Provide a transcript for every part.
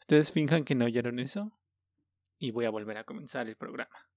Ustedes finjan que no oyeron eso y voy a volver a comenzar el programa.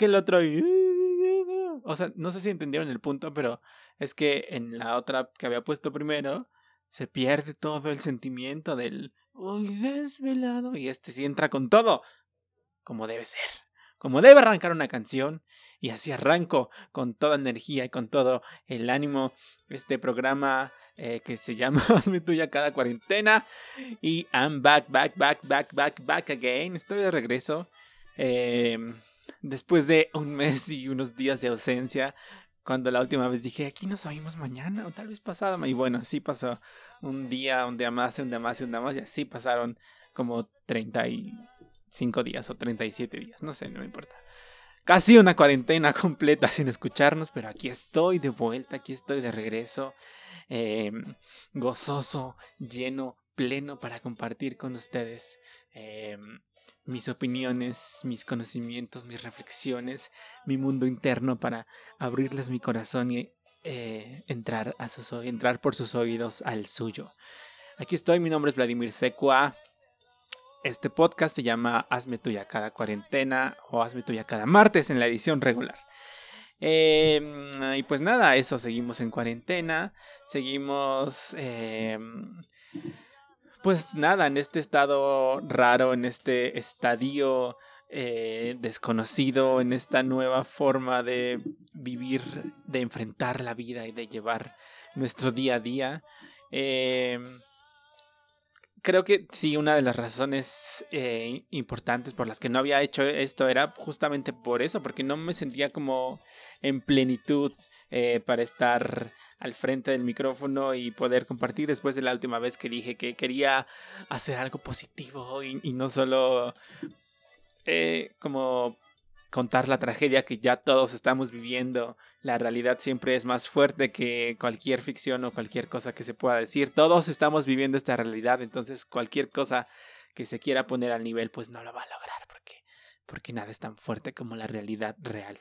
Que el otro. O sea, no sé si entendieron el punto, pero es que en la otra que había puesto primero se pierde todo el sentimiento del hoy desvelado y este sí entra con todo, como debe ser, como debe arrancar una canción y así arranco con toda energía y con todo el ánimo este programa eh, que se llama Hazme tuya cada cuarentena y I'm back, back, back, back, back, back again. Estoy de regreso. eh, después de un mes y unos días de ausencia. Cuando la última vez dije, aquí nos oímos mañana o tal vez pasado. Y bueno, así pasó. Un día, un día más, un día más y un día más. Y así pasaron como 35 días o 37 días. No sé, no me importa. Casi una cuarentena completa sin escucharnos. Pero aquí estoy de vuelta, aquí estoy de regreso. eh, gozoso, lleno, pleno para compartir con ustedes eh, mis opiniones, mis conocimientos, mis reflexiones, mi mundo interno para abrirles mi corazón y eh, entrar, a sus, entrar por sus oídos al suyo. Aquí estoy, mi nombre es Vladimir Secua. Este podcast se llama Hazme tuya cada cuarentena o Hazme tuya cada martes en la edición regular. Eh, y pues nada, eso, seguimos en cuarentena, seguimos... eh, pues nada, en este estado raro, en este estadio eh, desconocido, en esta nueva forma de vivir, de enfrentar la vida y de llevar nuestro día a día. Eh, creo que sí, una de las razones eh, importantes por las que no había hecho esto era justamente por eso, porque no me sentía como en plenitud eh, para estar al frente del micrófono y poder compartir después de la última vez que dije que quería hacer algo positivo y, no solo eh, como contar la tragedia que ya todos estamos viviendo. La realidad siempre es más fuerte que cualquier ficción o cualquier cosa que se pueda decir. Todos estamos viviendo esta realidad, entonces cualquier cosa que se quiera poner al nivel pues no lo va a lograr porque, porque nada es tan fuerte como la realidad real.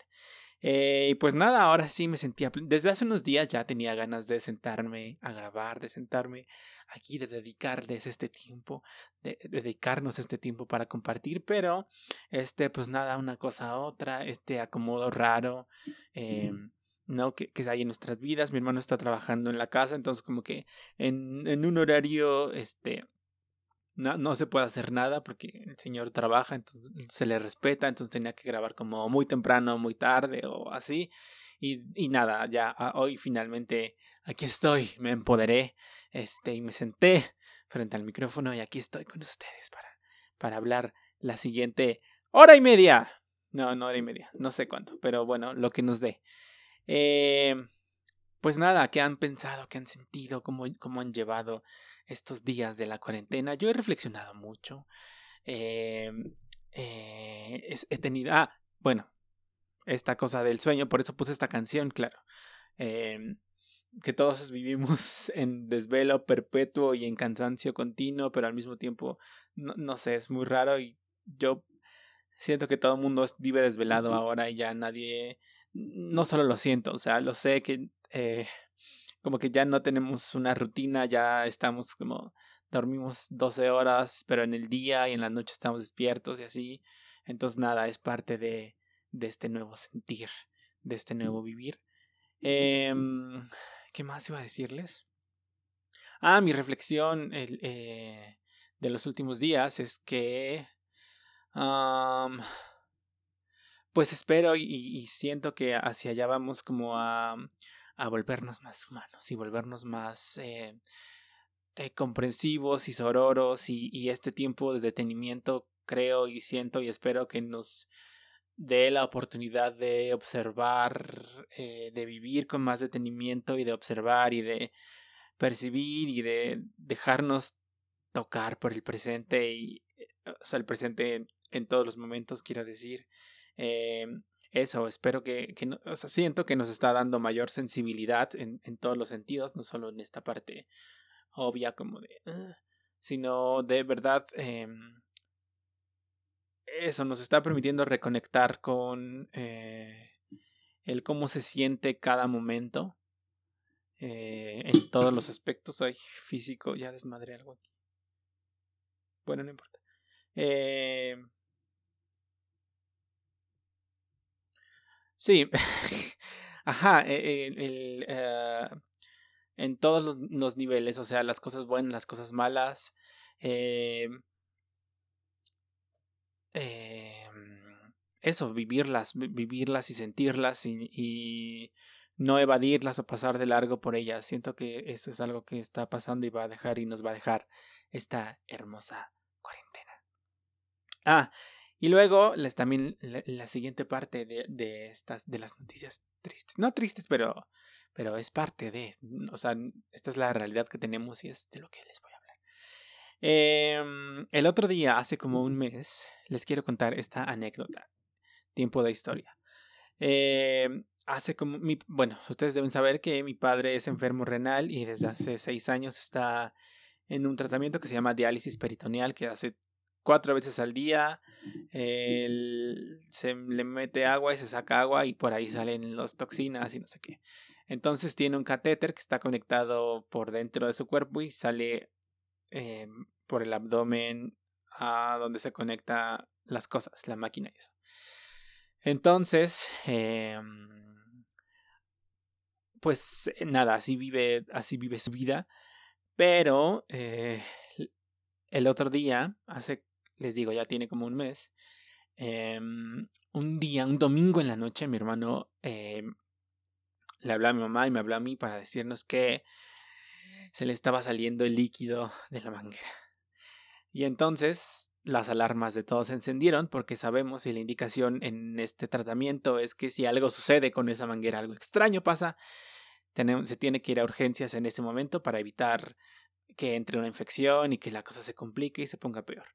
Eh, y pues nada, ahora sí me sentía. Desde hace unos días ya tenía ganas de sentarme a grabar, de sentarme aquí, de dedicarles este tiempo, de, de dedicarnos este tiempo para compartir, pero este, pues nada, una cosa a otra, este acomodo raro, eh, ¿no? Que, que hay en nuestras vidas. Mi hermano está trabajando en la casa, entonces como que en, en un horario, este, no, no se puede hacer nada porque el señor trabaja, entonces se le respeta, entonces tenía que grabar como muy temprano, muy tarde o así. Y, y nada, ya ah, hoy finalmente aquí estoy, me empoderé, este, y me senté frente al micrófono y aquí estoy con ustedes para, para hablar la siguiente hora y media. No, no hora y media, no sé cuánto, pero bueno, lo que nos dé. Eh, pues nada, ¿qué han pensado? ¿Qué han sentido? ¿Cómo, ¿Cómo han llevado estos días de la cuarentena? Yo he reflexionado mucho. Eh, eh, he tenido... Ah, bueno, esta cosa del sueño, por eso puse esta canción, claro. Eh, que todos vivimos en desvelo perpetuo y en cansancio continuo, pero al mismo tiempo, no, no sé, es muy raro y yo siento que todo el mundo vive desvelado ahora y ya nadie, no solo lo siento, o sea, lo sé que eh, como que ya no tenemos una rutina, ya estamos como dormimos 12 horas, pero en el día y en la noche estamos despiertos y así. Entonces nada, es parte de, de este nuevo sentir, de este nuevo vivir. Eh, ¿Qué más iba a decirles? Ah, mi reflexión el, eh, de los últimos días es que... pues espero y, y, siento que hacia allá vamos como a, a volvernos más humanos y volvernos más eh, eh, comprensivos y sororos y, este tiempo de detenimiento creo y siento y espero que nos dé la oportunidad de observar, eh, de vivir con más detenimiento y de observar y de percibir y de dejarnos tocar por el presente y o sea el presente en, todos los momentos quiero decir eh, eso espero que, que o sea, siento que nos está dando mayor sensibilidad en, en todos los sentidos no solo en esta parte obvia como de uh, sino de verdad eh, eso nos está permitiendo reconectar con eh, el cómo se siente cada momento eh, en todos los aspectos. Ay, físico, ya desmadré algo aquí. Bueno, no importa. Eh, sí, ajá, e, el, eh, en todos los, los, niveles, o sea, las cosas buenas, las cosas malas. Eh, eh, eso, vivirlas, vivirlas y sentirlas y, y, no evadirlas o pasar de largo por ellas. Siento que eso es algo que está pasando y va a dejar y nos va a dejar esta hermosa cuarentena. Ah, y luego les, también la, la siguiente parte de, de, estas de las noticias tristes. No tristes, pero pero es parte de, o sea, esta es la realidad que tenemos y es de lo que les voy a hablar. Eh, el otro día, hace como un mes, les quiero contar esta anécdota. Tiempo de historia. Eh, hace como mi, bueno, ustedes deben saber que mi padre es enfermo renal y desde hace seis años está en un tratamiento que se llama diálisis peritoneal, que hace cuatro veces al día. Se le mete agua y se saca agua y por ahí salen las toxinas y no sé qué. Entonces tiene un catéter que está conectado por dentro de su cuerpo y sale eh, por el abdomen a donde se conecta las cosas, la máquina y eso. Entonces, eh, pues nada, así vive, así vive su vida. Pero eh, el otro día, hace, les digo, ya tiene como un mes, eh, un día, un domingo en la noche, mi hermano eh, le habló a mi mamá y me habló a mí para decirnos que se le estaba saliendo el líquido de la manguera. Y entonces las alarmas de todos se encendieron porque sabemos y la indicación en este tratamiento es que si algo sucede con esa manguera, algo extraño pasa, se tiene que ir a urgencias en ese momento para evitar que entre una infección y que la cosa se complique y se ponga peor.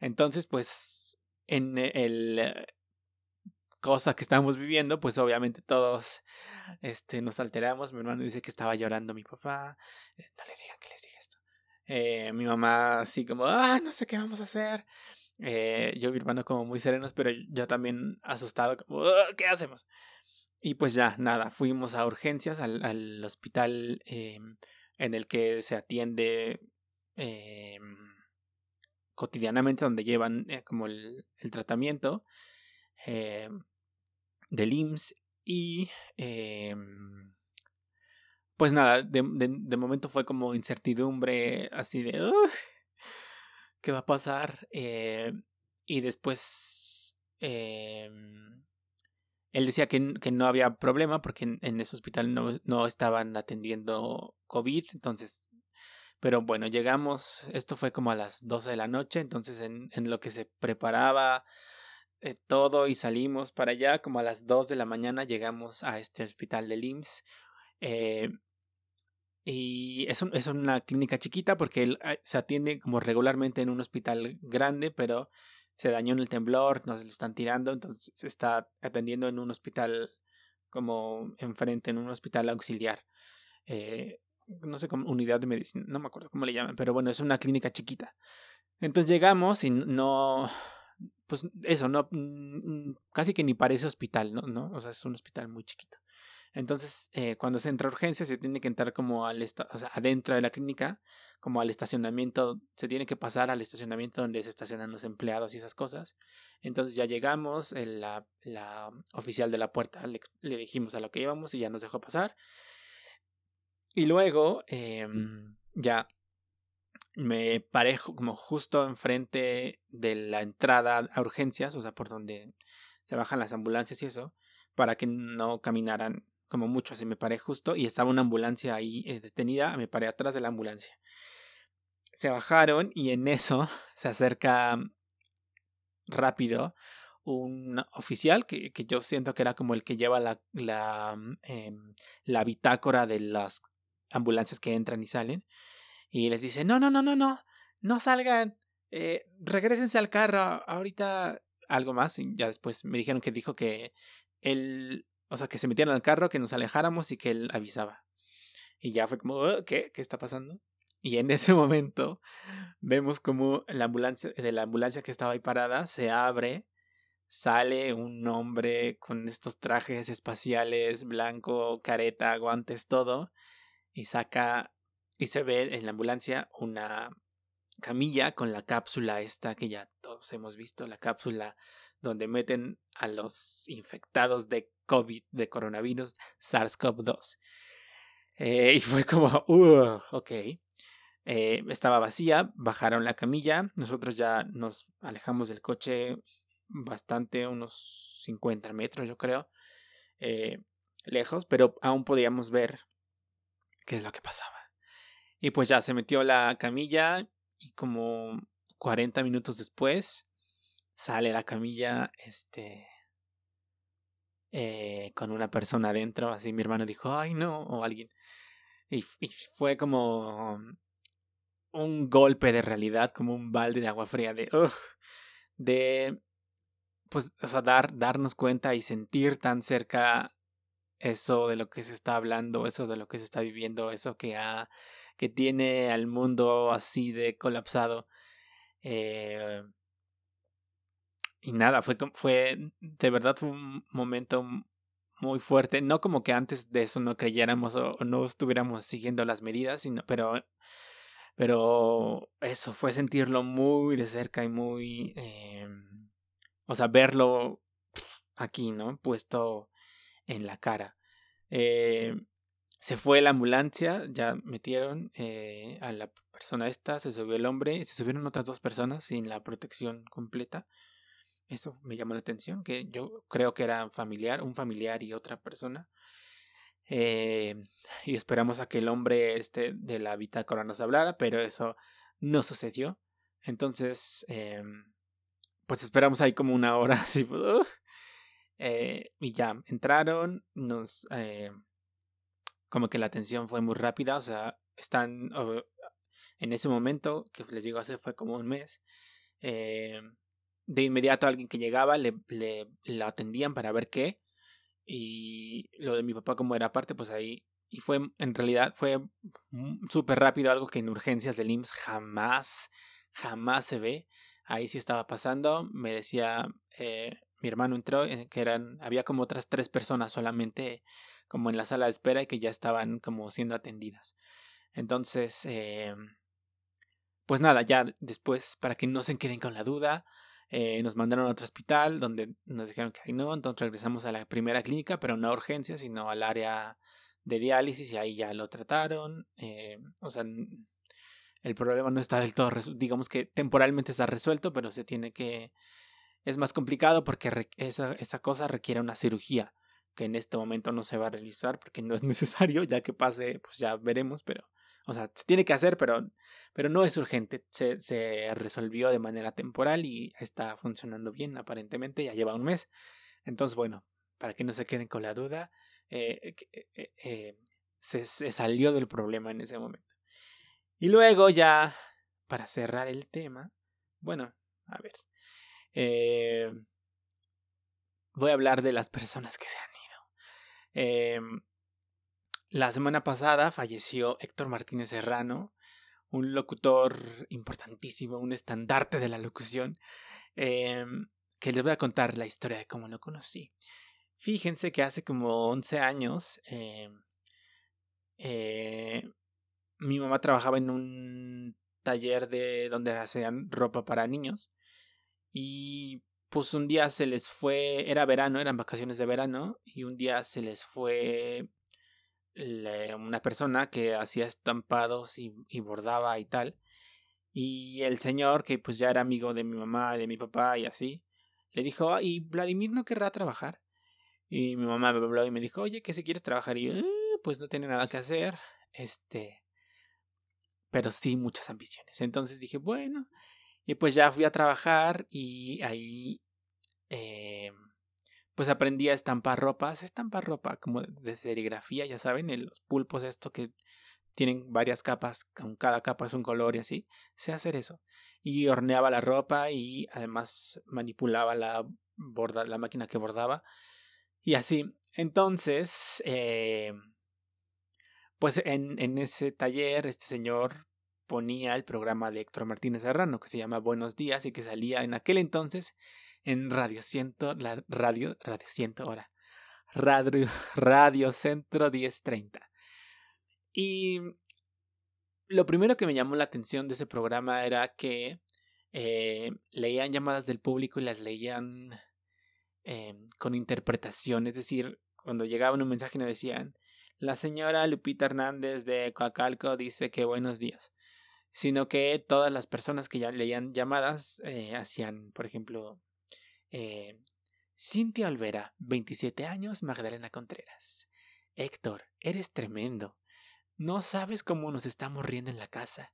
Entonces, pues, en el eh, cosa que estamos viviendo, pues obviamente todos este, nos alteramos. Mi hermano dice que estaba llorando mi papá. Eh, no le digan que les dije esto. Eh, mi mamá así como, ah, no sé qué vamos a hacer. Yo y mi hermano como muy serenos, pero yo también asustado, como, ¿qué hacemos? Y pues ya, nada, fuimos a urgencias al, al hospital eh, en el que se atiende eh, cotidianamente, donde llevan eh, como el, tratamiento eh, del y pues nada, de, de, momento fue como incertidumbre así de qué va a pasar eh, y después eh, él decía que, que, no había problema porque en, en ese hospital no, no, estaban atendiendo COVID, entonces Pero bueno, llegamos, esto fue como a las 12 de la noche, entonces en, lo que se preparaba eh, todo y salimos para allá, como a las 2 de la mañana llegamos a este hospital de IMSS. Eh, y es, es, una clínica chiquita porque él ah, se atiende como regularmente en un hospital grande, pero se dañó en el temblor, nos lo están tirando, entonces se está atendiendo en un hospital como enfrente, en un hospital auxiliar. Eh, no sé cómo, unidad de medicina, no me acuerdo cómo le llaman, pero bueno, es una clínica chiquita. Entonces llegamos y no, pues eso, no, mm, mm, casi que ni parece hospital, ¿no? ¿no? O sea, es un hospital muy chiquito. Entonces, eh, cuando se entra a urgencia, se tiene que entrar como al, o sea, adentro de la clínica, como al estacionamiento, se tiene que pasar al estacionamiento donde se estacionan los empleados y esas cosas. Entonces ya llegamos, la, la oficial de la puerta le, le dijimos a lo que íbamos y ya nos dejó pasar. Y luego em, ya me paré como justo enfrente de la entrada a urgencias, o sea, por donde se bajan las ambulancias y eso, para que no caminaran como mucho. Así me paré justo y estaba una ambulancia ahí eh, detenida, me paré atrás de la ambulancia. Se bajaron y en eso se acerca rápido un oficial que, que yo siento que era como el que lleva la, la, eh, la bitácora de las ambulancias que entran y salen. Y les dice, no, no, no, no, no, no salgan, eh, regresense al carro, ahorita algo más. Y ya después me dijeron que dijo que él, o sea, que se metieran al carro, que nos alejáramos y que él avisaba. Y ya fue como, oh, ¿qué? ¿Qué está pasando? Y en ese momento vemos como la ambulancia, de la ambulancia que estaba ahí parada se abre, sale un hombre con estos trajes espaciales, blanco, careta, guantes, todo, y saca y se ve en la ambulancia una camilla con la cápsula esta que ya todos hemos visto, la cápsula donde meten a los infectados de COVID, de coronavirus, SARS-CoV-2. Eh, y fue como, uh, ok. Eh, estaba vacía, bajaron la camilla, nosotros ya nos alejamos del coche bastante, unos 50 metros yo creo, eh, lejos, pero aún podíamos ver qué es lo que pasaba. Y pues ya se metió la camilla y como 40 minutos después sale la camilla este eh, con una persona adentro, así mi hermano dijo, ay no, o alguien. Y, fue como un golpe de realidad, como un balde de agua fría de, de, pues, o dar, darnos cuenta y sentir tan cerca eso de lo que se está hablando, eso de lo que se está viviendo, eso que ha que tiene al mundo así de colapsado. Eh, y nada, fue, fue, de verdad fue un momento muy fuerte. No como que antes de eso no creyéramos o, no estuviéramos siguiendo las medidas, sino, pero, pero eso fue sentirlo muy de cerca y muy, eh, o sea, verlo aquí, ¿no? Puesto en la cara. Eh, se fue la ambulancia, ya metieron eh, a la persona esta, se subió el hombre, se subieron otras dos personas sin la protección completa. Eso me llamó la atención, que yo creo que era familiar, un familiar y otra persona. Eh, y esperamos a que el hombre este de la bitácora nos hablara, pero eso no sucedió. Entonces, eh, pues esperamos ahí como una hora así. Eh, y ya, entraron, nos como que la atención fue muy rápida, o sea, están en ese momento, que les digo hace fue como un mes, eh, de inmediato alguien que llegaba le, le, le, atendían para ver qué, y lo de mi papá como era parte, pues ahí, y fue, en realidad fue súper rápido, algo que en urgencias del IMSS jamás, jamás se ve, ahí sí estaba pasando, me decía, eh, mi hermano entró, eh, que eran, había como otras tres personas solamente como en la sala de espera y que ya estaban como siendo atendidas. Entonces, eh, pues nada, ya después, para que no se queden con la duda, eh, nos mandaron a otro hospital donde nos dijeron que no, entonces regresamos a la primera clínica, pero no a urgencia, sino al área de diálisis y ahí ya lo trataron. Eh, o sea, el problema no está del todo, digamos que temporalmente está resuelto, pero se tiene que... Es más complicado porque esa, esa cosa requiere una cirugía que en este momento no se va a realizar porque no es necesario, ya que pase, pues ya veremos, pero O sea, se tiene que hacer, pero, pero no es urgente. Se, resolvió de manera temporal y está funcionando bien, aparentemente. Ya lleva un mes. Entonces, bueno, para que no se queden con la duda, eh, eh, eh, se salió del problema en ese momento. Y luego ya, para cerrar el tema, bueno, a ver. Eh, voy a hablar de las personas que se han ido. Eh, la semana pasada falleció Héctor Martínez Serrano, un locutor importantísimo, un estandarte de la locución, eh, que les voy a contar la historia de cómo lo conocí. Fíjense que hace como 11 años mi mamá trabajaba en un taller de donde hacían ropa para niños y pues un día se les fue, era verano, eran vacaciones de verano, y un día se les fue una persona que hacía estampados y, bordaba y tal. Y el señor, que pues ya era amigo de mi mamá, de mi papá y así, le dijo, ¿y Vladimir no querrá trabajar? Y mi mamá me habló y me dijo, oye, que si quieres trabajar. Y yo, eh, pues no tiene nada que hacer, este, pero sí muchas ambiciones. Entonces dije, bueno, y pues ya fui a trabajar y ahí eh, pues aprendí a estampar ropa. Se estampa ropa como de serigrafía, ya saben, los pulpos esto que tienen varias capas, con cada capa es un color y así. Sé hacer eso. Y horneaba la ropa y además manipulaba la borda, la máquina que bordaba. Y así. Entonces, eh, pues en, en ese taller, este señor ponía el programa de Héctor Martínez Serrano que se llama Buenos Días y que salía en aquel entonces en Radio Ciento, la radio, Radio Ciento ahora, Radio, radio Centro 1030. Y lo primero que me llamó la atención de ese programa era que eh, leían llamadas del público y las leían eh, con interpretación, es decir, cuando llegaba un mensaje nos decían, la señora Lupita Hernández de Coacalco dice que buenos días sino que todas las personas que ya leían llamadas eh, hacían, por ejemplo, eh, Cintia Olvera, 27 años, Magdalena Contreras. Héctor, eres tremendo. No sabes cómo nos estamos riendo en la casa.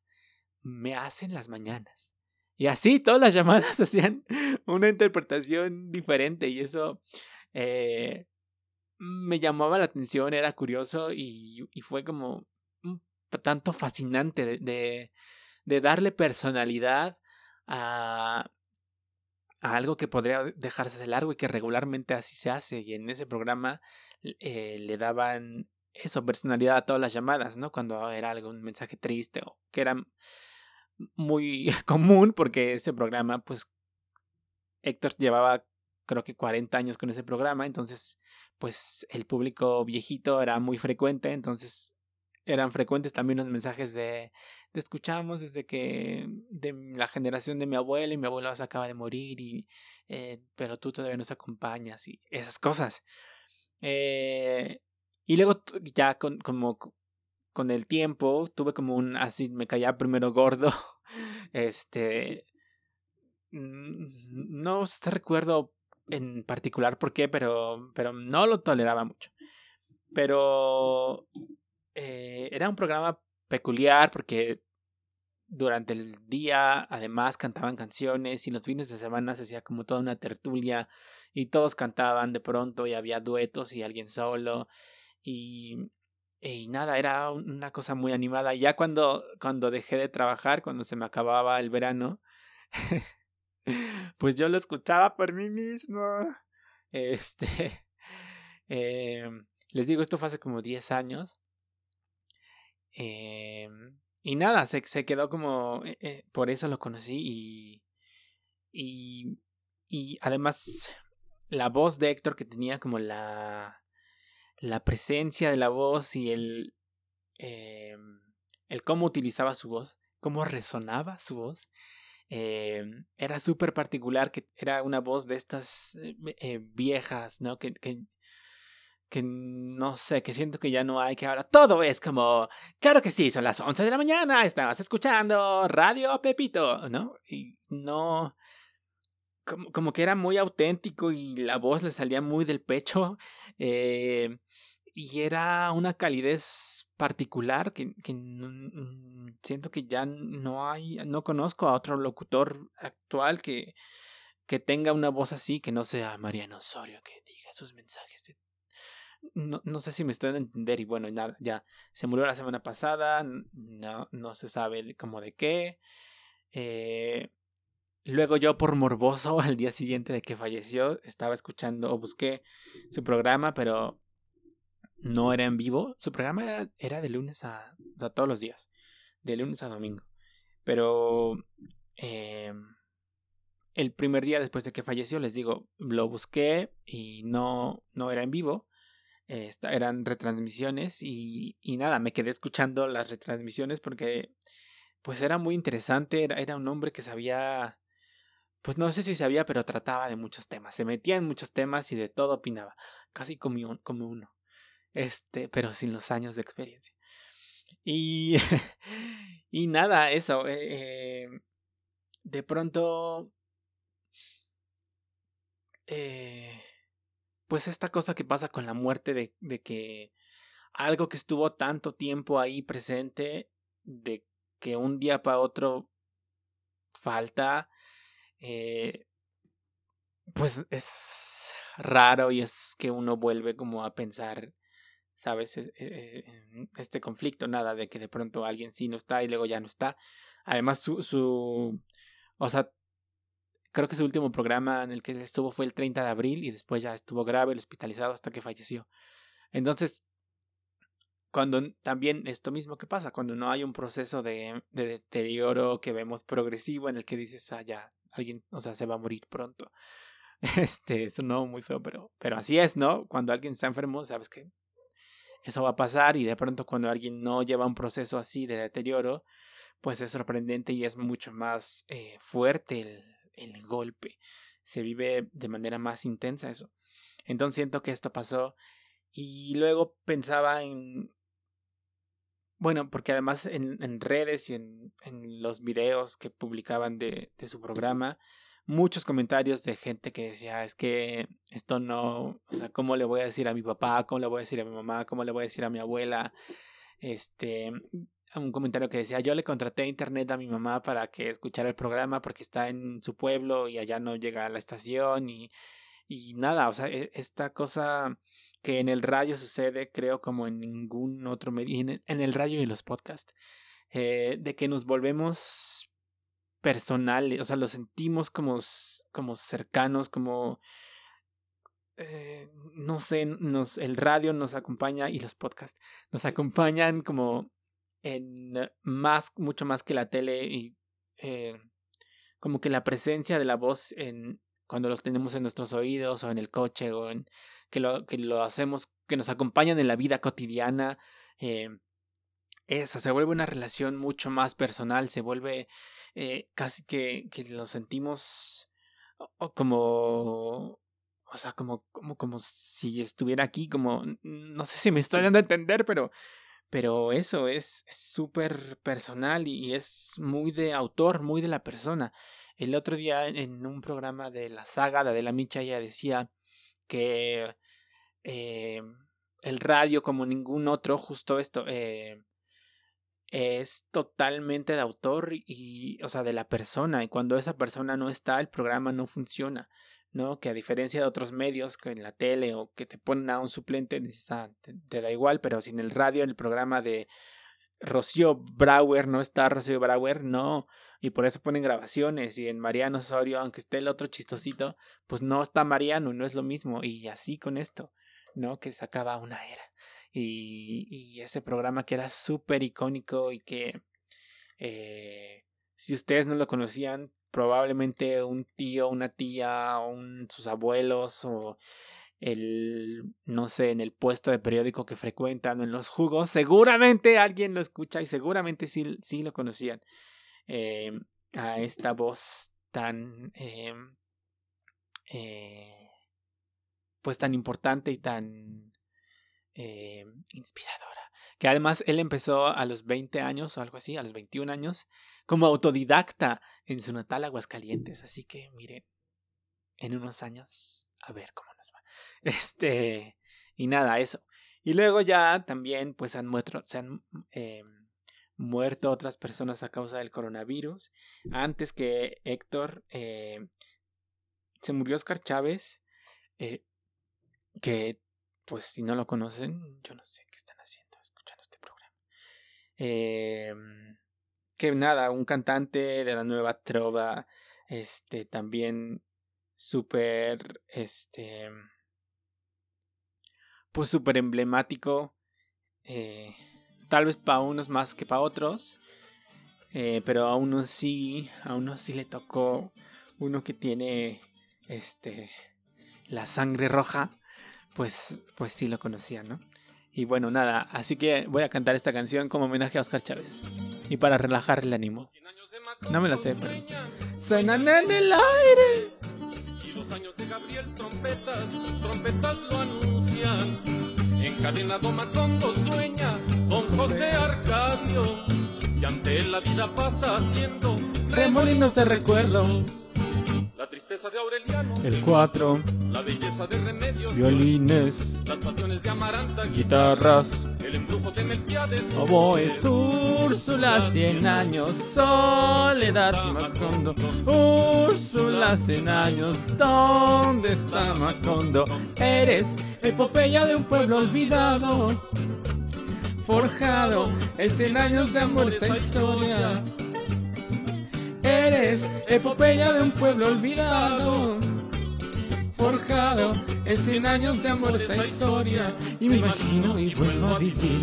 Me hacen las mañanas. Y así todas las llamadas hacían una interpretación diferente y eso eh, me llamaba la atención, era curioso y, y fue como tanto fascinante de, de, darle personalidad a, a, algo que podría dejarse de largo y que regularmente así se hace. Y en ese programa eh, le daban eso, personalidad a todas las llamadas, ¿no? Cuando era algún mensaje triste o que era muy común porque ese programa, pues Héctor llevaba creo que 40 años con ese programa, entonces pues el público viejito era muy frecuente, entonces eran frecuentes también los mensajes de, de escuchamos desde que de la generación de mi abuelo y mi abuelo se acaba de morir y eh, pero tú todavía nos acompañas y esas cosas. Eh, y luego ya con como con el tiempo tuve como un así me caía primero gordo este no te recuerdo en particular por qué pero pero no lo toleraba mucho. Pero eh, era un programa peculiar porque durante el día además cantaban canciones y los fines de semana se hacía como toda una tertulia y todos cantaban de pronto y había duetos y alguien solo y, y nada, era una cosa muy animada. Ya cuando, cuando dejé de trabajar, cuando se me acababa el verano, pues yo lo escuchaba por mí mismo. Este, eh, les digo, esto fue hace como 10 años. Eh, y nada, se, se quedó como... Eh, eh, por eso lo conocí y, y... Y además la voz de Héctor que tenía como la... La presencia de la voz y el... Eh, el cómo utilizaba su voz, cómo resonaba su voz. Eh, era súper particular, que era una voz de estas eh, viejas, ¿no? Que, que no sé, que siento que ya no hay, que ahora todo es como, claro que sí, son las 11 de la mañana, estabas escuchando Radio Pepito, ¿no? Y no, como, como que era muy auténtico y la voz le salía muy del pecho. Eh, y era una calidez particular que, que siento que ya no hay, no conozco a otro locutor actual que, que tenga una voz así, que no sea Mariano Osorio, que diga sus mensajes. No, no sé si me estoy a entender y bueno, nada, ya se murió la semana pasada, no, no se sabe como de qué. Eh, luego yo por morboso al día siguiente de que falleció estaba escuchando o busqué su programa, pero no era en vivo. Su programa era, era de lunes a, o sea, todos los días, de lunes a domingo. Pero eh, el primer día después de que falleció, les digo, lo busqué y no, no era en vivo. Eran retransmisiones y, y nada, me quedé escuchando las retransmisiones porque pues era muy interesante, era, era un hombre que sabía, pues no sé si sabía, pero trataba de muchos temas, se metía en muchos temas y de todo opinaba, casi como, como uno este, pero sin los años de experiencia. Y, y nada, eso, eh, de pronto, eh, pues esta cosa que pasa con la muerte de, de que algo que estuvo tanto tiempo ahí presente, de que un día para otro falta, eh, pues es raro y es que uno vuelve como a pensar ¿sabes? Eh, este conflicto, nada de que de pronto alguien sí no está y luego ya no está. Además, su, su, o sea, creo que su último programa en el que estuvo fue el 30 de abril y después ya estuvo grave, hospitalizado hasta que falleció. Entonces, cuando también esto mismo que pasa, cuando no hay un proceso de, de deterioro que vemos progresivo en el que dices, ah, ya, alguien, o sea, se va a morir pronto. Este, eso no muy feo, pero, pero así es, ¿no? Cuando alguien está enfermo, sabes que eso va a pasar y de pronto cuando alguien no lleva un proceso así de deterioro, pues es sorprendente y es mucho más eh, fuerte el, el golpe. Se vive de manera más intensa eso. Entonces siento que esto pasó y luego pensaba en... Bueno, porque además en, redes y en, en, los videos que publicaban de, de su programa, muchos comentarios de gente que decía, es que esto no, o sea, ¿cómo le voy a decir a mi papá? ¿Cómo le voy a decir a mi mamá? ¿Cómo le voy a decir a mi abuela? Este, un comentario que decía, yo le contraté internet a mi mamá para que escuchara el programa porque está en su pueblo y allá no llega a la estación y, y nada, o sea, e, esta cosa que en el radio sucede, creo, como en ningún otro medio, en el radio y los podcasts, eh, de que nos volvemos personal, o sea, lo sentimos como, como cercanos, como, eh, no sé, nos, el radio nos acompaña y los podcasts nos acompañan como en más, mucho más que la tele y eh, como que la presencia de la voz en cuando los tenemos en nuestros oídos o en el coche o en que lo, que lo hacemos, que nos acompañan en la vida cotidiana. Eh, esa se vuelve una relación mucho más personal, se vuelve eh, casi que, que lo sentimos como o sea, como, como, como si estuviera aquí, como, no sé si me estoy dando a entender, pero, pero eso es súper personal y, es muy de autor, muy de la persona. El otro día en un programa de la saga de Adela Micha decía que eh, el radio como ningún otro, justo esto, eh, es totalmente de autor y, o sea, de la persona. Y cuando esa persona no está, el programa no funciona. ¿No? Que a diferencia de otros medios, que en la tele o que te ponen a un suplente, ah, te, da igual, pero sin el radio, en el programa de Rocío Brauer, no está Rocío Brauer, no. Y por eso ponen grabaciones. Y en Mariano Osorio, aunque esté el otro chistosito, pues no está Mariano, no es lo mismo. Y así con esto, ¿no? Que se acaba una era y, y ese programa que era súper icónico y que eh, si ustedes no lo conocían, probablemente un tío, una tía, sus abuelos o el, no sé, en el puesto de periódico que frecuentan, en los jugos, seguramente alguien lo escucha y seguramente sí, sí lo conocían. Eh, a esta voz tan, eh, eh, pues tan importante y tan inspiradora. Que además él empezó a los 20 años o algo así, a los 21 años, como autodidacta en su natal Aguascalientes. Así que miren, en unos años, a ver cómo nos va. Este, y nada, eso. Y luego ya también pues han muerto, se han eh, muerto otras personas a causa del coronavirus. Antes que Héctor eh, se murió Oscar Chávez, eh, que pues si no lo conocen, yo no sé qué están haciendo escuchando este programa. Eh, que nada, un cantante de la nueva trova, este también súper, este, pues súper emblemático. Eh, tal vez para unos más que para otros. Eh, pero a uno sí, a uno sí le tocó uno que tiene este la sangre roja, pues pues sí lo conocía, ¿no? Y bueno, nada, así que voy a cantar esta canción como homenaje a Oscar Chávez y para relajar el ánimo. No me la sé, pero suenan en el aire. Y los años de Gabriel trompetas, trompetas lo anuncian. Encadenado Macondo sueña don José Arcadio. Y ante él la vida pasa haciendo Remolinos de recuerdo. La tristeza de Aureliano, El 4, la belleza de Remedios, violines, las pasiones de Amaranta, guitarras, el embrujo de Melquiades, oboes, Úrsula, 100 años, soledad, Macondo. Úrsula, 100 años, ¿dónde está Macondo? Eres epopeya de un pueblo olvidado, forjado en 100 años de amor esa historia. Eres epopeya de un pueblo olvidado, forjado en 100 años de amor esa historia. Y me imagino y vuelvo a vivir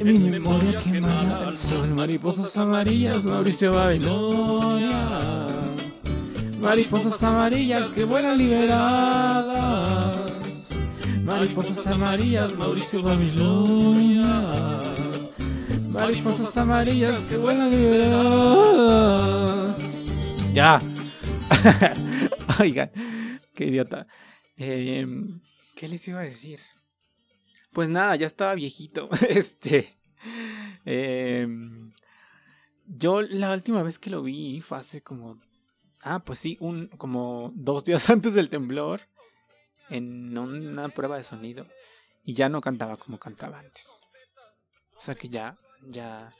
en mi memoria quemada del sol. Mariposas amarillas, Mauricio Babilonia. Mariposas amarillas que vuelan liberadas. Mariposas amarillas, Mauricio Babilonia. Mariposas amarillas que vuelan liberadas. Ya. Oigan, qué idiota. Eh, ¿Qué les iba a decir? Pues nada, ya estaba viejito. Este. eh, yo la última vez que lo vi fue hace como. Ah, pues sí, un, como dos días antes del temblor. En una prueba de sonido. Y ya no cantaba como cantaba antes. O sea que ya. Ya.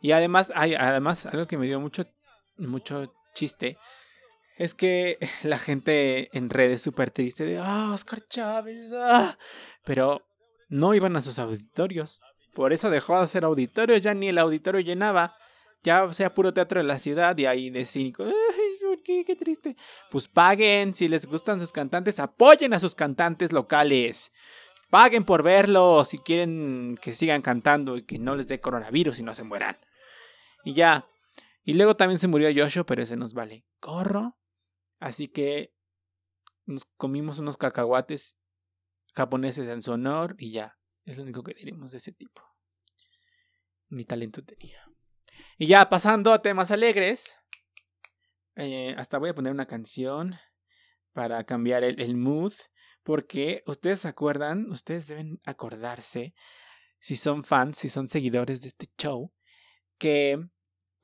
Y además, hay, además, algo que me dio mucho. Mucho chiste. Es que la gente en redes súper triste de, ah, Oscar Chávez, ah. Pero no iban a sus auditorios. Por eso dejó de hacer auditorios, ya ni el auditorio llenaba. Ya sea puro teatro de la ciudad y ahí de cínico. Ay, ¿por qué? Qué triste. Pues paguen, si les gustan sus cantantes, apoyen a sus cantantes locales. Paguen por verlos si quieren que sigan cantando y que no les dé coronavirus y no se mueran. Y ya. Y luego también se murió Yoshio, pero ese nos vale. Corro. Así que nos comimos unos cacahuates japoneses en su honor y ya. Es lo único que diremos de ese tipo. Ni talento tenía. Y ya pasando a temas alegres. eh, hasta voy a poner una canción para cambiar el, el mood. Porque ustedes se acuerdan, ustedes deben acordarse, si son fans, si son seguidores de este show, que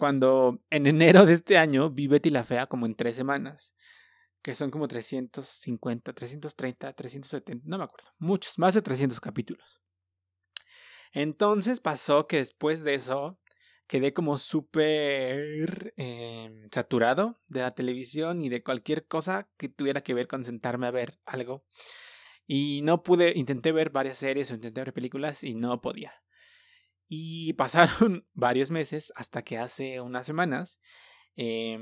cuando en enero de este año vi Betty la Fea como en tres semanas que son como 350, 330, 370, no me acuerdo, muchos, más de 300 capítulos. Entonces pasó que después de eso quedé como súper eh, saturado de la televisión y de cualquier cosa que tuviera que ver con sentarme a ver algo. Y no pude, intenté ver varias series o intenté ver películas y no podía. Y pasaron varios meses hasta que hace unas semanas eh,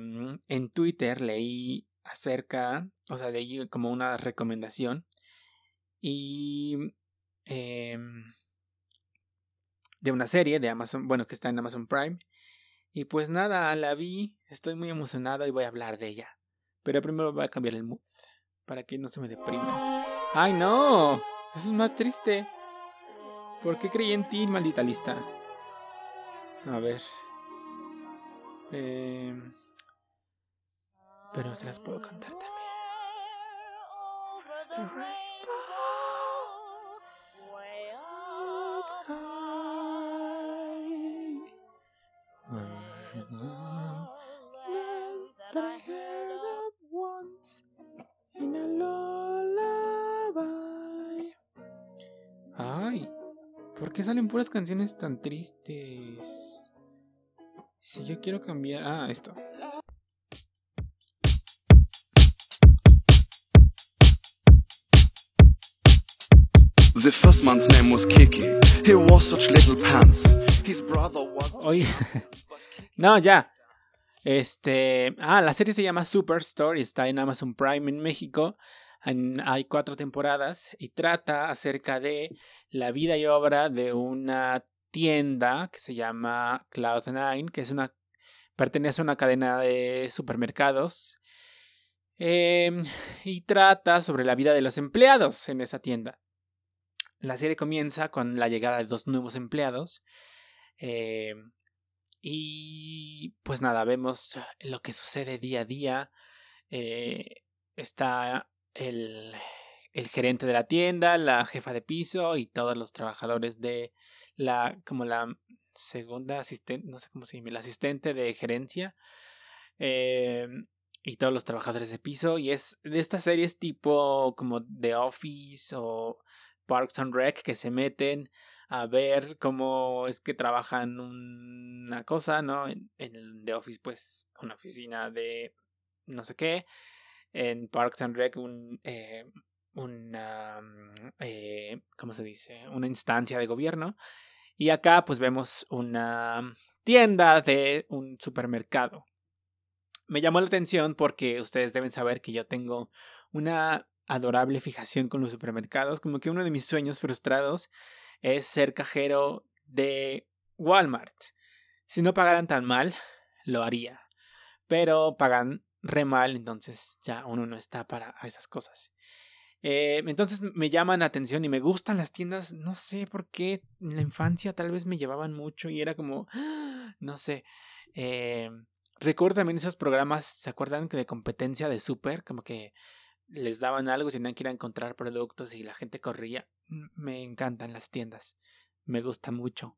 en Twitter leí acerca, o sea, ahí como una recomendación. Y eh, de una serie de Amazon, bueno, que está en Amazon Prime. Y pues nada, la vi, estoy muy emocionado y voy a hablar de ella. Pero primero voy a cambiar el mood, para que no se me deprima. ¡Ay, no! Eso es más triste. ¿Por qué creí en ti, maldita lista? A ver. Eh... Pero se las puedo cantar también. Rainbow, qué salen puras canciones tan tristes? Si yo quiero cambiar... Ah, esto. The first man's name was Kiki. He wore such little pants. His brother was. Oye. no, ya. Este. Ah, la serie se llama Superstore y está en Amazon Prime en México. Hay cuatro temporadas y trata acerca de la vida y obra de una tienda que se llama Cloud9, que es una. pertenece a una cadena de supermercados. Em, y trata sobre la vida de los empleados en esa tienda. La serie comienza con la llegada de dos nuevos empleados. Eh, y pues nada, vemos lo que sucede día a día. Eh, está el, el, gerente de la tienda, la jefa de piso y todos los trabajadores de la, como la segunda asistente, no sé cómo se llama, la asistente de gerencia. Eh, y todos los trabajadores de piso. Y es de estas series tipo como The Office o Parks and Rec que se meten a ver cómo es que trabajan una cosa, ¿no? En, el The Office, pues, una oficina de no sé qué. En Parks and Rec, un, eh, una, eh, ¿cómo se dice? Una instancia de gobierno. Y acá, pues, vemos una tienda de un supermercado. Me llamó la atención porque ustedes deben saber que yo tengo una adorable fijación con los supermercados, como que uno de mis sueños frustrados es ser cajero de Walmart. Si no pagaran tan mal, lo haría. Pero pagan re mal, entonces ya uno no está para esas cosas. Eh, entonces me llaman la atención y me gustan las tiendas, no sé por qué, en la infancia tal vez me llevaban mucho y era como, no sé. Eh, recuerdo también esos programas, ¿se acuerdan que de competencia de súper? Como que les daban algo, tenían que ir a encontrar productos y la gente corría. Me encantan las tiendas. Me gusta mucho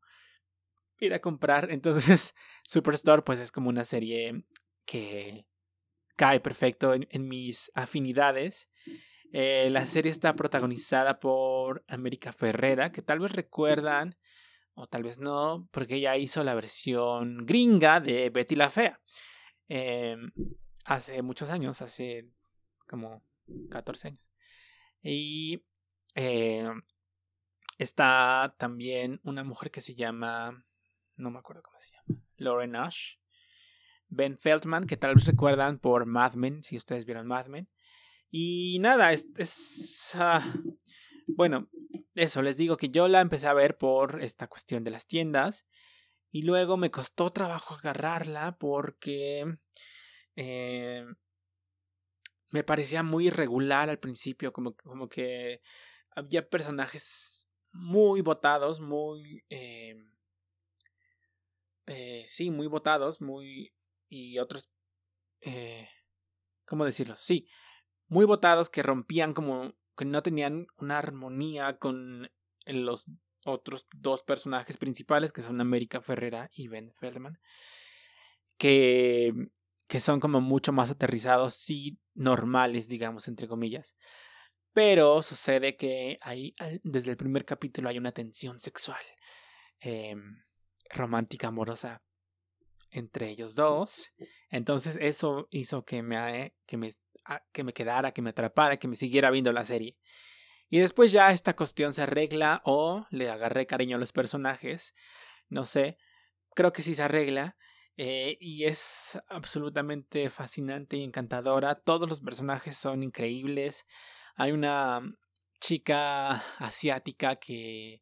ir a comprar. Entonces, Superstore, pues es como una serie que cae perfecto en, mis afinidades. Eh, la serie está protagonizada por América Ferrera, que tal vez recuerdan, o tal vez no, porque ella hizo la versión gringa de Betty la Fea. Em, hace muchos años, hace como 14 años. Y eh, está también una mujer que se llama, no me acuerdo cómo se llama, Lauren Ash. Ben Feldman, que tal vez recuerdan por Mad Men, si ustedes vieron Mad Men. Y nada, es... ah, bueno, eso, les digo que yo la empecé a ver por esta cuestión de las tiendas. Y luego me costó trabajo agarrarla porque eh, me parecía muy irregular al principio, como, como que había personajes muy votados, muy... Eh, eh, sí, muy votados, muy... y otros... Eh, ¿Cómo decirlo? Sí, muy votados que rompían como... que no tenían una armonía con los otros dos personajes principales, que son América Ferrera y Ben Feldman, que que son como mucho más aterrizados y normales, digamos, entre comillas. Pero sucede que hay, desde el primer capítulo hay una tensión sexual, em, romántica, amorosa entre ellos dos. Entonces eso hizo que me, que, me, ah, que me quedara, que me atrapara, que me siguiera viendo la serie. Y después ya esta cuestión se arregla o le agarré cariño a los personajes. No sé, creo que sí se arregla. Eh, y es absolutamente fascinante y encantadora. Todos los personajes son increíbles. Hay una chica asiática que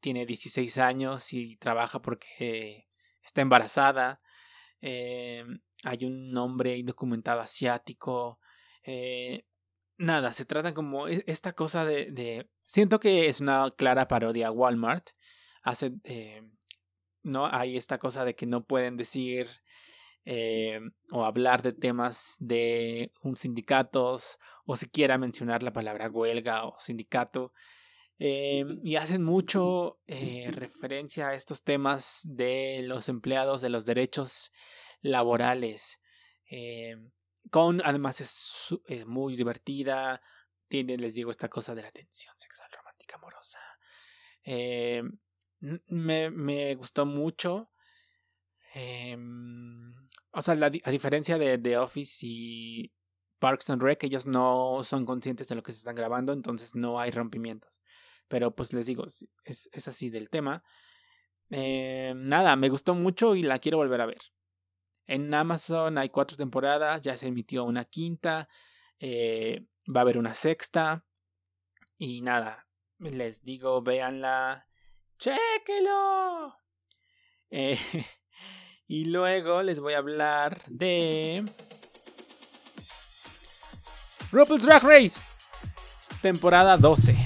tiene 16 años y trabaja porque está embarazada. Eh, hay un hombre indocumentado asiático. Eh, nada, se trata como e, esta cosa de, Siento que es una clara parodia a Walmart. Hace ¿no? Hay esta cosa de que no pueden decir eh, o hablar de temas de un sindicatos o siquiera mencionar la palabra huelga o sindicato. Eh, y hacen mucho eh, referencia a estos temas de los empleados, de los derechos laborales. con, además es muy divertida, tiene, les digo, esta cosa de la tensión sexual romántica amorosa. N- Me, me gustó mucho. O sea, a diferencia de The Office y Parks and Rec, ellos no son conscientes de lo que se están grabando, entonces no hay rompimientos. Pero pues les digo, es, es así del tema. Em, nada, me gustó mucho y la quiero volver a ver. En Amazon hay cuatro temporadas, ya se emitió una quinta, eh, va a haber una sexta. Y nada, les digo, véanla, chéquelo. Eh, y luego les voy a hablar de RuPaul's Drag Race, temporada 12.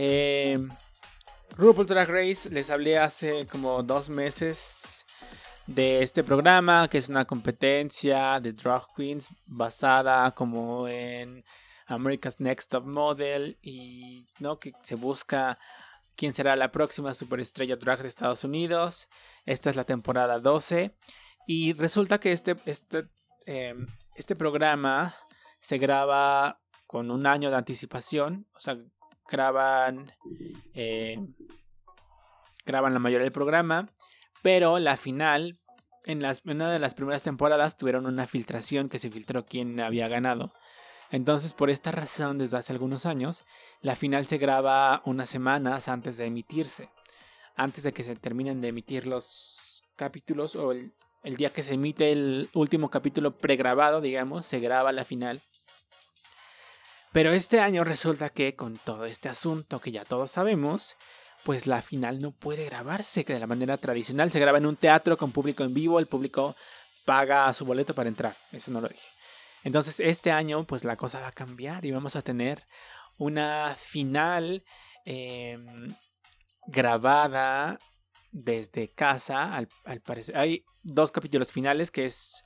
Eh, RuPaul's Drag Race, les hablé hace como dos meses de este programa, que es una competencia de drag queens basada como en America's Next Top Model y no que se busca quién será la próxima superestrella drag de Estados Unidos. Esta es la temporada 12 y resulta que este este eh, este programa se graba con un año de anticipación, o sea, graban eh, graban la mayoría del programa, pero la final en, las, una de las primeras temporadas tuvieron una filtración que se filtró quién había ganado. Entonces, por esta razón, desde hace algunos años, la final se graba unas semanas antes de emitirse. Antes de que se terminen de emitir los capítulos o el, el día que se emite el último capítulo pregrabado, digamos, se graba la final. Pero este año resulta que con todo este asunto que ya todos sabemos, pues la final no puede grabarse que de la manera tradicional. Se graba en un teatro con público en vivo, el público paga su boleto para entrar. Eso no lo dije. Entonces este año pues la cosa va a cambiar y vamos a tener una final eh, grabada desde casa. Al parecer hay dos capítulos finales que es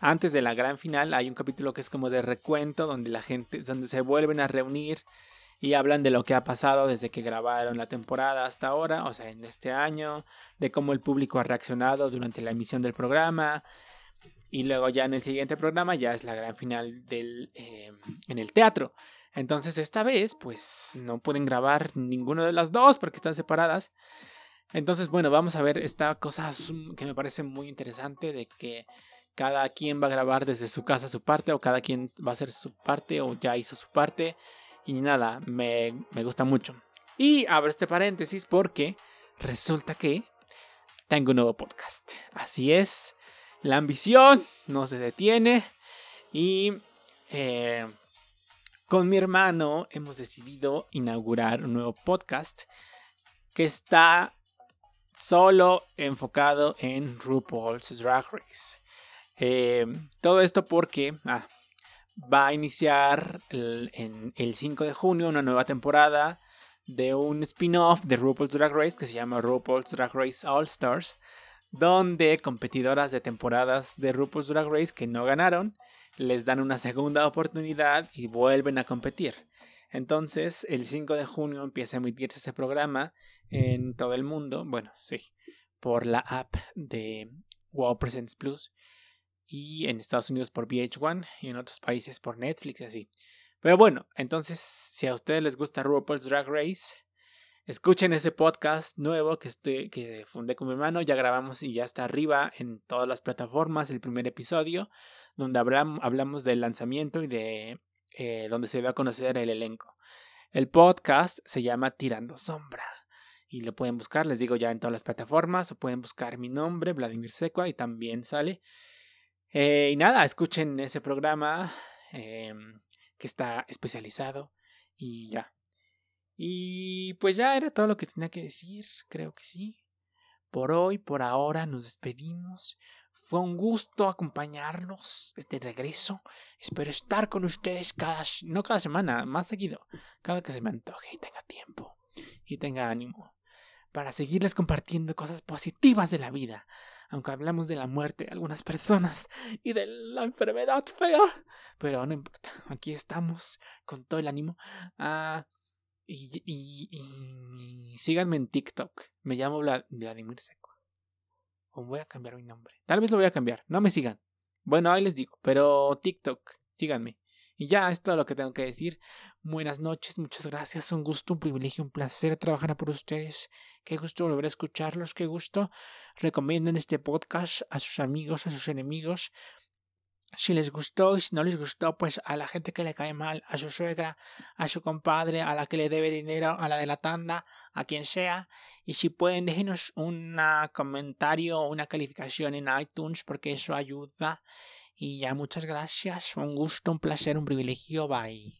antes de la gran final. Hay un capítulo que es como de recuento donde la gente, donde se vuelven a reunir y hablan de lo que ha pasado desde que grabaron la temporada hasta ahora, o sea, en este año, de cómo el público ha reaccionado durante la emisión del programa. Y luego ya en el siguiente programa ya es la gran final del, eh, en el teatro. Entonces esta vez pues no pueden grabar ninguno de las dos porque están separadas. Entonces bueno, vamos a ver esta cosa que me parece muy interesante de que cada quien va a grabar desde su casa su parte o cada quien va a hacer su parte o ya hizo su parte. Y nada, me, me gusta mucho. Y abro este paréntesis porque resulta que tengo un nuevo podcast. Así es, la ambición no se detiene. Y eh, con mi hermano hemos decidido inaugurar un nuevo podcast que está solo enfocado en RuPaul's Drag Race. Eh, todo esto porque ah, va a iniciar el, el 5 de junio una nueva temporada de un spin-off de RuPaul's Drag Race que se llama RuPaul's Drag Race All Stars, donde competidoras de temporadas de RuPaul's Drag Race que no ganaron les dan una segunda oportunidad y vuelven a competir. Entonces, el 5 de junio empieza a emitirse ese programa en todo el mundo, bueno, sí, por la app de Wow Presents Plus y en Estados Unidos por VH1 y en otros países por Netflix y así. Pero bueno, entonces si a ustedes les gusta RuPaul's Drag Race, escuchen ese podcast nuevo que, estoy, que fundé con mi hermano, ya grabamos y ya está arriba en todas las plataformas el primer episodio, donde hablamos, del lanzamiento y de eh, donde se va a conocer el elenco. El podcast se llama Tirando Sombra. Y lo pueden buscar, les digo ya en todas las plataformas, o pueden buscar mi nombre, Vladimir Secua, y también sale. Eh, y nada, escuchen ese programa eh, que está especializado y ya. Y pues ya era todo lo que tenía que decir, creo que sí. Por hoy, por ahora, nos despedimos. Fue un gusto acompañarlos de regreso. Espero estar con ustedes cada, no cada semana, más seguido, cada que se me antoje y tenga tiempo y tenga ánimo para seguirles compartiendo cosas positivas de la vida aunque hablamos de la muerte de algunas personas y de la enfermedad fea. Pero no importa, aquí estamos con todo el ánimo. Ah, y, y, y, síganme en TikTok. Me llamo Vladimir Seco. O voy a cambiar mi nombre. Tal vez lo voy a cambiar. No me sigan. Bueno, ahí les digo. Pero TikTok, síganme. Y ya es todo lo que tengo que decir. Buenas noches, muchas gracias, un gusto, un privilegio, un placer trabajar por ustedes. Qué gusto volver a escucharlos, qué gusto. Recomienden este podcast a sus amigos, a sus enemigos. Si les gustó y si no les gustó, pues a la gente que le cae mal, a su suegra, a su compadre, a la que le debe dinero, a la de la tanda, a quien sea. Y si pueden, déjenos un comentario o una calificación en iTunes porque eso ayuda. Y ya muchas gracias, un gusto, un placer, un privilegio, bye.